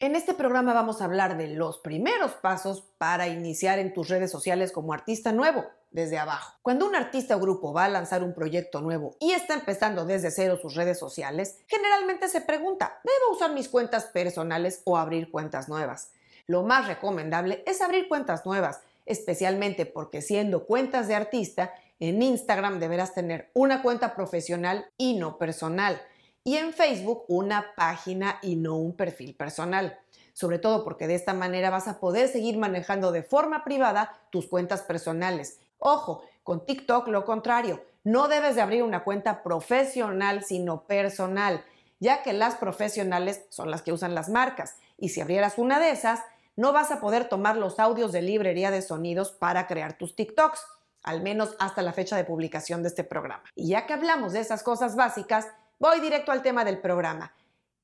En este programa vamos a hablar de los primeros pasos para iniciar en tus redes sociales como artista nuevo, desde abajo. Cuando un artista o grupo va a lanzar un proyecto nuevo y está empezando desde cero sus redes sociales, generalmente se pregunta, ¿debo usar mis cuentas personales o abrir cuentas nuevas? Lo más recomendable es abrir cuentas nuevas, especialmente porque siendo cuentas de artista, en Instagram deberás tener una cuenta profesional y no personal y en Facebook una página y no un perfil personal. Sobre todo porque de esta manera vas a poder seguir manejando de forma privada tus cuentas personales. Ojo, con TikTok lo contrario, no debes de abrir una cuenta profesional sino personal, ya que las profesionales son las que usan las marcas y si abrieras una de esas, no vas a poder tomar los audios de librería de sonidos para crear tus TikToks, al menos hasta la fecha de publicación de este programa. Y ya que hablamos de esas cosas básicas, voy directo al tema del programa.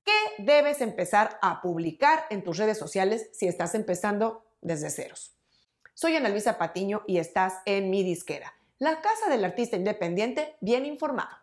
¿Qué debes empezar a publicar en tus redes sociales si estás empezando desde ceros? Soy Ana Luisa Patiño y estás en mi disquera, la casa del artista independiente bien informado.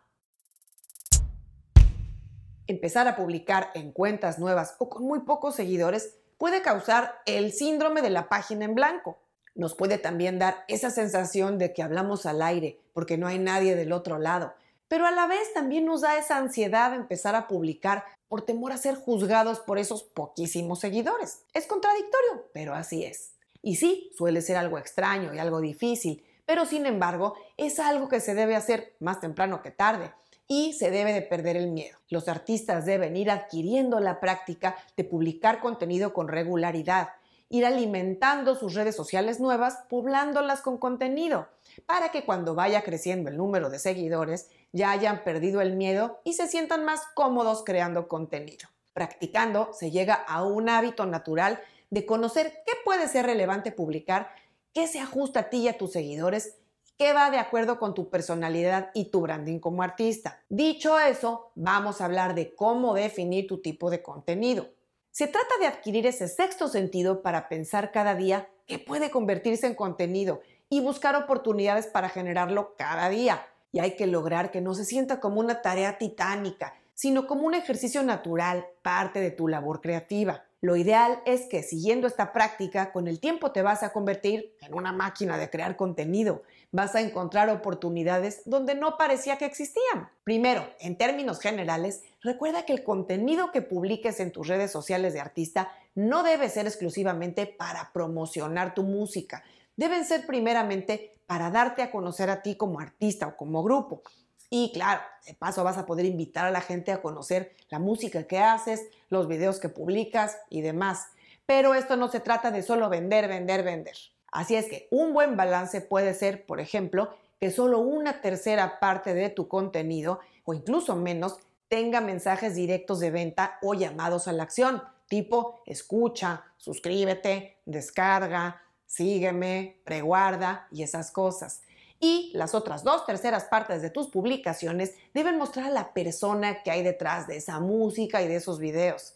Empezar a publicar en cuentas nuevas o con muy pocos seguidores puede causar el síndrome de la página en blanco. Nos puede también dar esa sensación de que hablamos al aire porque no hay nadie del otro lado pero a la vez también nos da esa ansiedad empezar a publicar por temor a ser juzgados por esos poquísimos seguidores. Es contradictorio, pero así es. Y sí, suele ser algo extraño y algo difícil, pero sin embargo es algo que se debe hacer más temprano que tarde y se debe de perder el miedo. Los artistas deben ir adquiriendo la práctica de publicar contenido con regularidad, ir alimentando sus redes sociales nuevas, poblándolas con contenido, para que cuando vaya creciendo el número de seguidores, ya hayan perdido el miedo y se sientan más cómodos creando contenido. Practicando se llega a un hábito natural de conocer qué puede ser relevante publicar, qué se ajusta a ti y a tus seguidores, qué va de acuerdo con tu personalidad y tu branding como artista. Dicho eso, vamos a hablar de cómo definir tu tipo de contenido. Se trata de adquirir ese sexto sentido para pensar cada día qué puede convertirse en contenido y buscar oportunidades para generarlo cada día y hay que lograr que no se sienta como una tarea titánica, sino como un ejercicio natural, parte de tu labor creativa. Lo ideal es que siguiendo esta práctica, con el tiempo te vas a convertir en una máquina de crear contenido. Vas a encontrar oportunidades donde no parecía que existían. Primero, en términos generales, recuerda que el contenido que publiques en tus redes sociales de artista no debe ser exclusivamente para promocionar tu música. Deben ser primeramente para darte a conocer a ti como artista o como grupo. Y claro, de paso vas a poder invitar a la gente a conocer la música que haces, los videos que publicas y demás. Pero esto no se trata de solo vender, vender, vender. Así es que un buen balance puede ser, por ejemplo, que solo una tercera parte de tu contenido o incluso menos tenga mensajes directos de venta o llamados a la acción, tipo escucha, suscríbete, descarga, sígueme, preguarda y esas cosas. Y las otras dos terceras partes de tus publicaciones deben mostrar a la persona que hay detrás de esa música y de esos videos.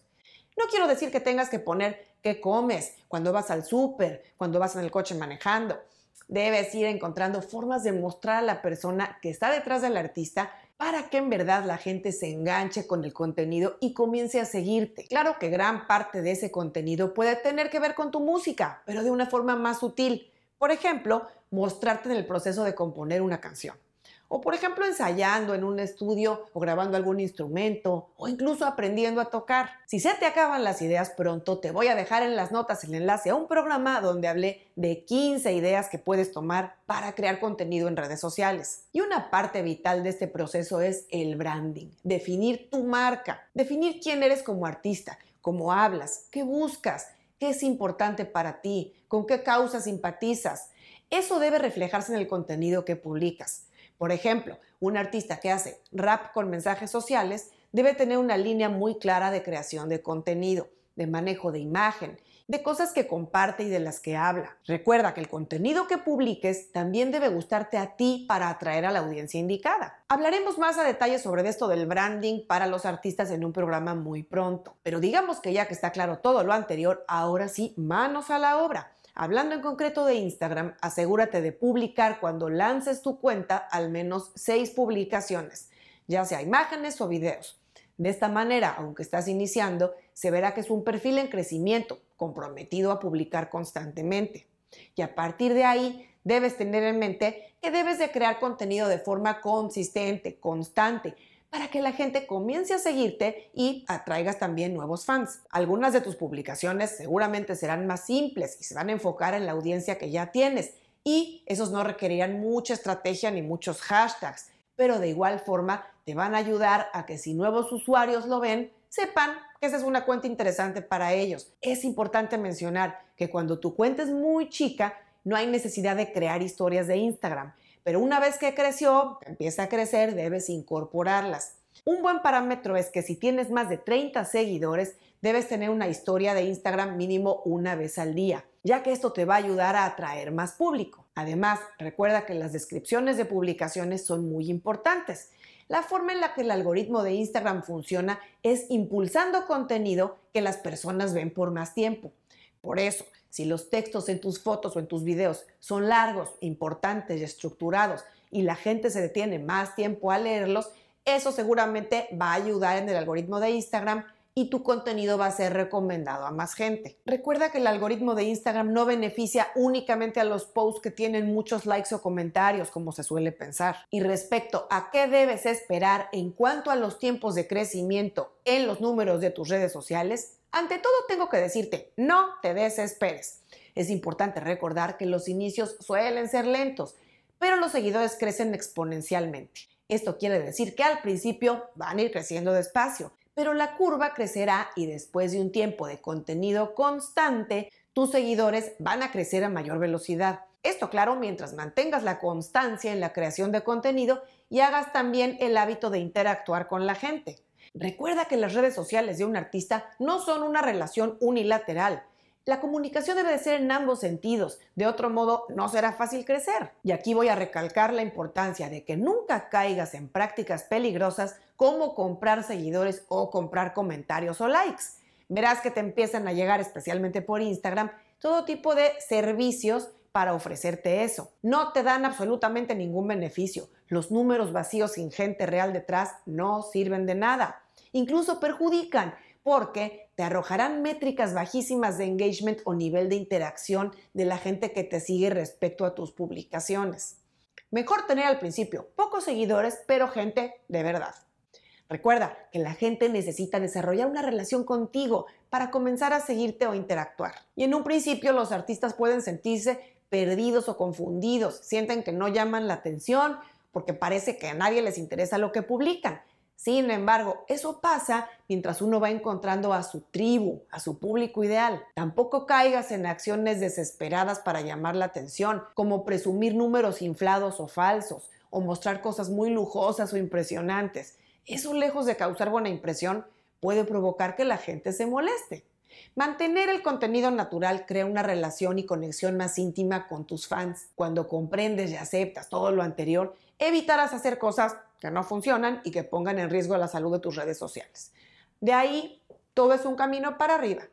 No quiero decir que tengas que poner qué comes cuando vas al súper, cuando vas en el coche manejando. Debes ir encontrando formas de mostrar a la persona que está detrás del artista para que en verdad la gente se enganche con el contenido y comience a seguirte. Claro que gran parte de ese contenido puede tener que ver con tu música, pero de una forma más sutil. Por ejemplo, mostrarte en el proceso de componer una canción o por ejemplo ensayando en un estudio o grabando algún instrumento o incluso aprendiendo a tocar. Si se te acaban las ideas pronto, te voy a dejar en las notas el enlace a un programa donde hablé de 15 ideas que puedes tomar para crear contenido en redes sociales. Y una parte vital de este proceso es el branding, definir tu marca, definir quién eres como artista, cómo hablas, qué buscas, qué es importante para ti, con qué causas simpatizas. Eso debe reflejarse en el contenido que publicas. Por ejemplo, un artista que hace rap con mensajes sociales debe tener una línea muy clara de creación de contenido, de manejo de imagen, de cosas que comparte y de las que habla. Recuerda que el contenido que publiques también debe gustarte a ti para atraer a la audiencia indicada. Hablaremos más a detalle sobre esto del branding para los artistas en un programa muy pronto. Pero digamos que ya que está claro todo lo anterior, ahora sí, manos a la obra. Hablando en concreto de Instagram, asegúrate de publicar cuando lances tu cuenta al menos seis publicaciones, ya sea imágenes o videos. De esta manera, aunque estás iniciando, se verá que es un perfil en crecimiento, comprometido a publicar constantemente. Y a partir de ahí, debes tener en mente que debes de crear contenido de forma consistente, constante, para que la gente comience a seguirte y atraigas también nuevos fans. Algunas de tus publicaciones seguramente serán más simples y se van a enfocar en la audiencia que ya tienes y esos no requerirán mucha estrategia ni muchos hashtags, pero de igual forma te van a ayudar a que si nuevos usuarios lo ven, sepan que esa es una cuenta interesante para ellos. Es importante mencionar que cuando tu cuenta es muy chica, no hay necesidad de crear historias de Instagram, pero una vez que creció, empieza a crecer, debes incorporarlas. Un buen parámetro es que si tienes más de 30 seguidores, debes tener una historia de Instagram mínimo una vez al día, ya que esto te va a ayudar a atraer más público. Además, recuerda que las descripciones de publicaciones son muy importantes. La forma en la que el algoritmo de Instagram funciona es impulsando contenido que las personas ven por más tiempo. Por eso, si los textos en tus fotos o en tus videos son largos, importantes y estructurados y la gente se detiene más tiempo a leerlos, eso seguramente va a ayudar en el algoritmo de Instagram y tu contenido va a ser recomendado a más gente. Recuerda que el algoritmo de Instagram no beneficia únicamente a los posts que tienen muchos likes o comentarios, como se suele pensar. Y respecto a qué debes esperar en cuanto a los tiempos de crecimiento en los números de tus redes sociales, ante todo tengo que decirte, no te desesperes. Es importante recordar que los inicios suelen ser lentos, pero los seguidores crecen exponencialmente. Esto quiere decir que al principio van a ir creciendo despacio, pero la curva crecerá y después de un tiempo de contenido constante, tus seguidores van a crecer a mayor velocidad. Esto claro mientras mantengas la constancia en la creación de contenido y hagas también el hábito de interactuar con la gente. Recuerda que las redes sociales de un artista no son una relación unilateral. La comunicación debe de ser en ambos sentidos, de otro modo no será fácil crecer. Y aquí voy a recalcar la importancia de que nunca caigas en prácticas peligrosas como comprar seguidores o comprar comentarios o likes. Verás que te empiezan a llegar, especialmente por Instagram, todo tipo de servicios para ofrecerte eso. No te dan absolutamente ningún beneficio. Los números vacíos sin gente real detrás no sirven de nada incluso perjudican porque te arrojarán métricas bajísimas de engagement o nivel de interacción de la gente que te sigue respecto a tus publicaciones. Mejor tener al principio pocos seguidores, pero gente de verdad. Recuerda que la gente necesita desarrollar una relación contigo para comenzar a seguirte o interactuar. Y en un principio los artistas pueden sentirse perdidos o confundidos, sienten que no llaman la atención porque parece que a nadie les interesa lo que publican. Sin embargo, eso pasa mientras uno va encontrando a su tribu, a su público ideal. Tampoco caigas en acciones desesperadas para llamar la atención, como presumir números inflados o falsos, o mostrar cosas muy lujosas o impresionantes. Eso, lejos de causar buena impresión, puede provocar que la gente se moleste. Mantener el contenido natural crea una relación y conexión más íntima con tus fans. Cuando comprendes y aceptas todo lo anterior, evitarás hacer cosas que no funcionan y que pongan en riesgo la salud de tus redes sociales. De ahí, todo es un camino para arriba.